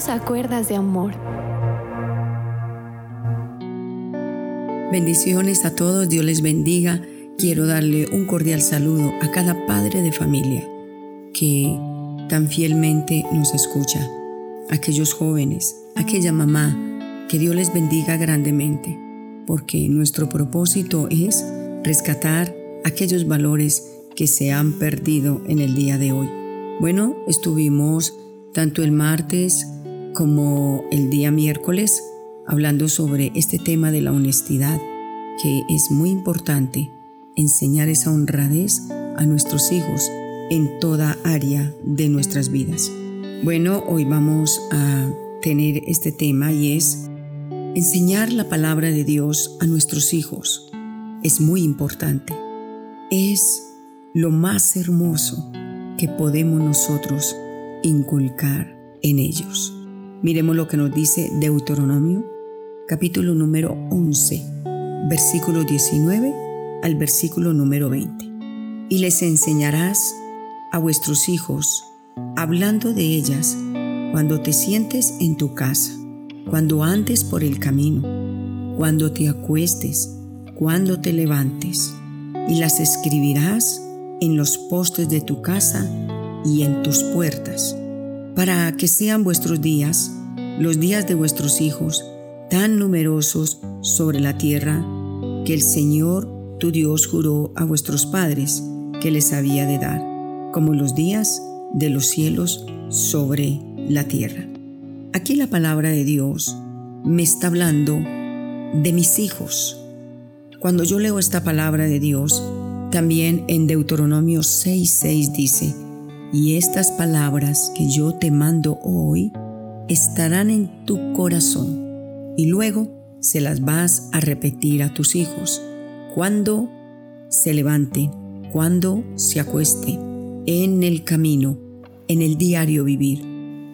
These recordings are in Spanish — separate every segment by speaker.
Speaker 1: Solo a cuerdas de amor.
Speaker 2: Bendiciones a todos, Dios les bendiga. Quiero darle un cordial saludo a cada padre de familia que tan fielmente nos escucha, aquellos jóvenes, aquella mamá, que Dios les bendiga grandemente, porque nuestro propósito es rescatar aquellos valores que se han perdido en el día de hoy. Bueno, estuvimos tanto el martes como el día miércoles hablando sobre este tema de la honestidad, que es muy importante enseñar esa honradez a nuestros hijos en toda área de nuestras vidas. Bueno, hoy vamos a tener este tema y es enseñar la palabra de Dios a nuestros hijos. Es muy importante. Es lo más hermoso que podemos nosotros inculcar en ellos. Miremos lo que nos dice Deuteronomio, capítulo número 11, versículo 19 al versículo número 20. Y les enseñarás a vuestros hijos, hablando de ellas, cuando te sientes en tu casa, cuando andes por el camino, cuando te acuestes, cuando te levantes, y las escribirás en los postes de tu casa y en tus puertas, para que sean vuestros días, los días de vuestros hijos, tan numerosos sobre la tierra, que el Señor tu Dios juró a vuestros padres que les había de dar, como los días de los cielos sobre la tierra. Aquí la palabra de Dios me está hablando de mis hijos. Cuando yo leo esta palabra de Dios, también en Deuteronomio 6:6 dice, y estas palabras que yo te mando hoy estarán en tu corazón y luego se las vas a repetir a tus hijos cuando se levante, cuando se acueste, en el camino, en el diario vivir.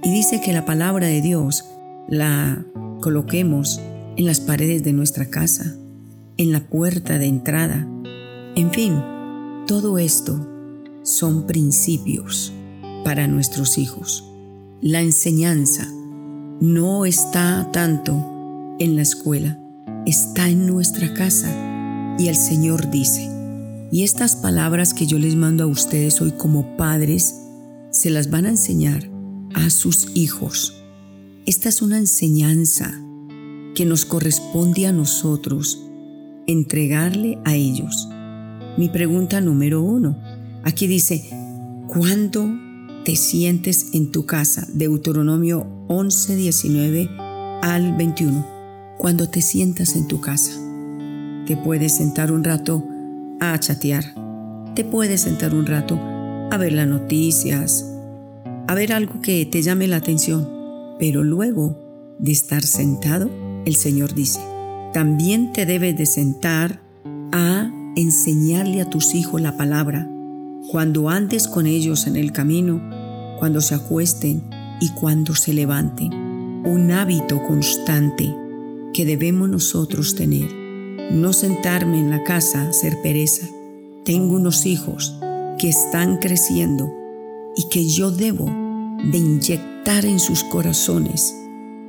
Speaker 2: Y dice que la palabra de Dios la coloquemos en las paredes de nuestra casa, en la puerta de entrada, en fin, todo esto son principios para nuestros hijos. La enseñanza no está tanto en la escuela, está en nuestra casa. Y el Señor dice, y estas palabras que yo les mando a ustedes hoy como padres, se las van a enseñar a sus hijos. Esta es una enseñanza que nos corresponde a nosotros entregarle a ellos. Mi pregunta número uno. Aquí dice, ¿cuándo te sientes en tu casa? Deuteronomio 11, 19 al 21. Cuando te sientas en tu casa, te puedes sentar un rato a chatear. Te puedes sentar un rato a ver las noticias, a ver algo que te llame la atención. Pero luego de estar sentado, el Señor dice, también te debes de sentar a enseñarle a tus hijos la palabra, cuando andes con ellos en el camino, cuando se acuesten y cuando se levanten. Un hábito constante que debemos nosotros tener. No sentarme en la casa, ser pereza. Tengo unos hijos que están creciendo y que yo debo de inyectar en sus corazones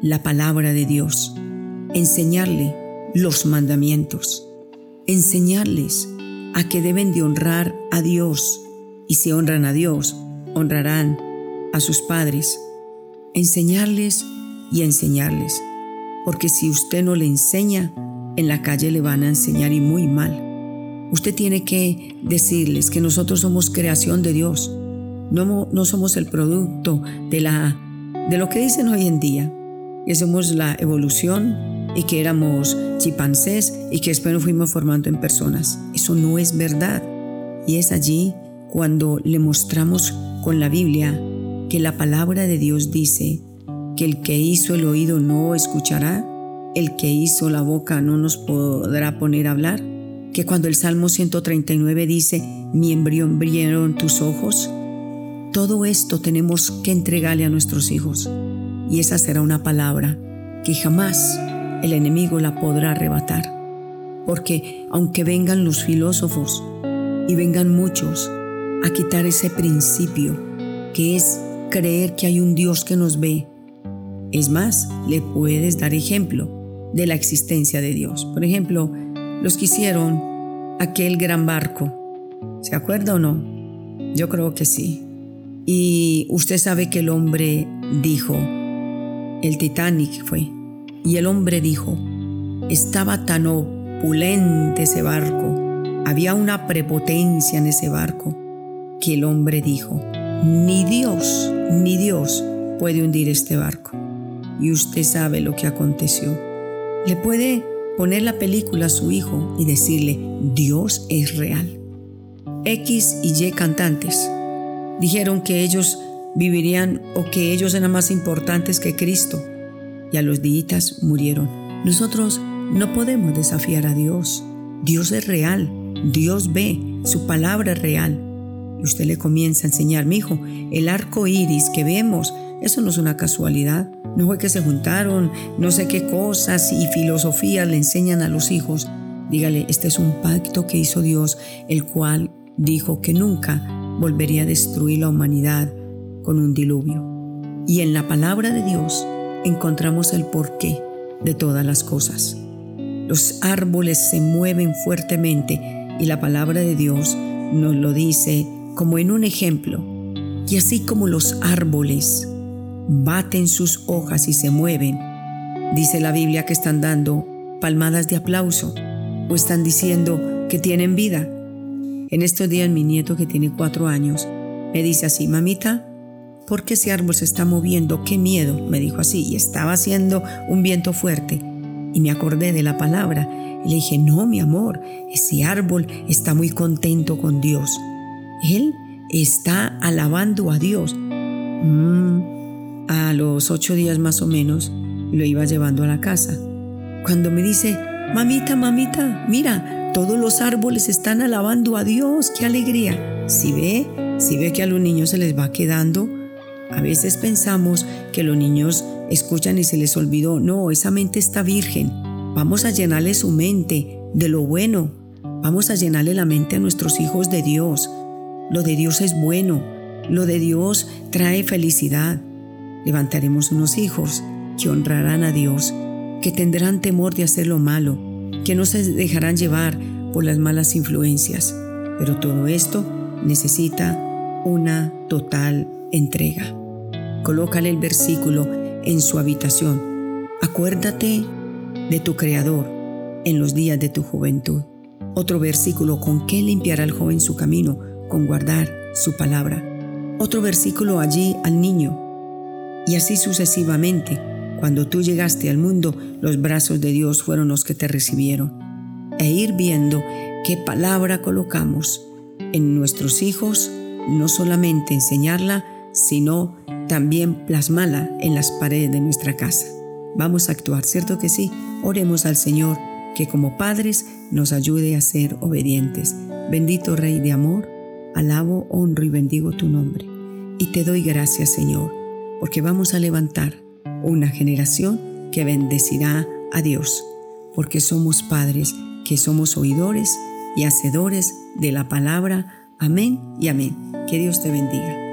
Speaker 2: la palabra de Dios, enseñarle los mandamientos enseñarles a que deben de honrar a Dios y si honran a Dios, honrarán a sus padres. Enseñarles y enseñarles, porque si usted no le enseña, en la calle le van a enseñar y muy mal. Usted tiene que decirles que nosotros somos creación de Dios, no, no somos el producto de, la, de lo que dicen hoy en día, que somos la evolución y que éramos chimpancés y que después nos fuimos formando en personas. Eso no es verdad. Y es allí cuando le mostramos con la Biblia que la palabra de Dios dice que el que hizo el oído no escuchará, el que hizo la boca no nos podrá poner a hablar, que cuando el Salmo 139 dice, mi embrión brillaron tus ojos, todo esto tenemos que entregarle a nuestros hijos. Y esa será una palabra que jamás el enemigo la podrá arrebatar. Porque aunque vengan los filósofos y vengan muchos a quitar ese principio que es creer que hay un Dios que nos ve, Es más, le puedes dar ejemplo de la existencia de Dios. Por ejemplo, los que hicieron aquel gran barco. ¿Se acuerda o no? Yo creo que sí. Y usted sabe que el hombre dijo, el Titanic fue, y el hombre dijo, estaba tan opulente ese barco, había una prepotencia en ese barco, que el hombre dijo, ni Dios, ni Dios puede hundir este barco. Y usted sabe lo que aconteció. Le puede poner la película a su hijo y decirle, Dios es real. X y Y cantantes dijeron que ellos vivirían o que ellos eran más importantes que Cristo y a los días murieron. Nosotros no podemos desafiar a Dios. Dios es real, Dios ve, su palabra es real. Y usted le comienza a enseñar, mi hijo, el arco iris que vemos, eso no es una casualidad. No fue que se juntaron, no sé qué cosas y filosofías le enseñan a los hijos. Dígale, este es un pacto que hizo Dios, el cual dijo que nunca volvería a destruir la humanidad con un diluvio. Y en la palabra de Dios encontramos el porqué de todas las cosas. Los árboles se mueven fuertemente y la palabra de Dios nos lo dice como en un ejemplo. Y así como los árboles baten sus hojas y se mueven, dice la Biblia que están dando palmadas de aplauso o están diciendo que tienen vida. En estos días mi nieto que tiene cuatro años me dice así, mamita, ¿por qué ese árbol se está moviendo? ¡Qué miedo! Me dijo así y estaba haciendo un viento fuerte y me acordé de la palabra. Y le dije, no, mi amor, ese árbol está muy contento con Dios. Él está alabando a Dios. Mm, a los ocho días más o menos lo iba llevando a la casa. Cuando me dice, mamita, mamita, mira, todos los árboles están alabando a Dios, qué alegría. Si ve, si ve que a los niños se les va quedando, a veces pensamos que los niños escuchan y se les olvidó. No, esa mente está virgen. Vamos a llenarle su mente de lo bueno. Vamos a llenarle la mente a nuestros hijos de Dios. Lo de Dios es bueno. Lo de Dios trae felicidad levantaremos unos hijos que honrarán a Dios, que tendrán temor de hacer lo malo, que no se dejarán llevar por las malas influencias. Pero todo esto necesita una total entrega. Colócale el versículo en su habitación. Acuérdate de tu Creador en los días de tu juventud. Otro versículo, ¿con qué limpiará el joven su camino? Con guardar su palabra. Otro versículo allí al niño, y así sucesivamente. Cuando tú llegaste al mundo, los brazos de Dios fueron los que te recibieron. E ir viendo qué palabra colocamos en nuestros hijos, no solamente enseñarla, sino también plasmarla en las paredes de nuestra casa. Vamos a actuar, ¿cierto que sí? Oremos al Señor que como padres nos ayude a ser obedientes. Bendito Rey de amor, alabo, honro y bendigo tu nombre. Y te doy gracias, Señor porque vamos a levantar una generación que bendecirá a Dios, porque somos padres que somos oidores y hacedores de la palabra. Amén y amén. Que Dios te bendiga.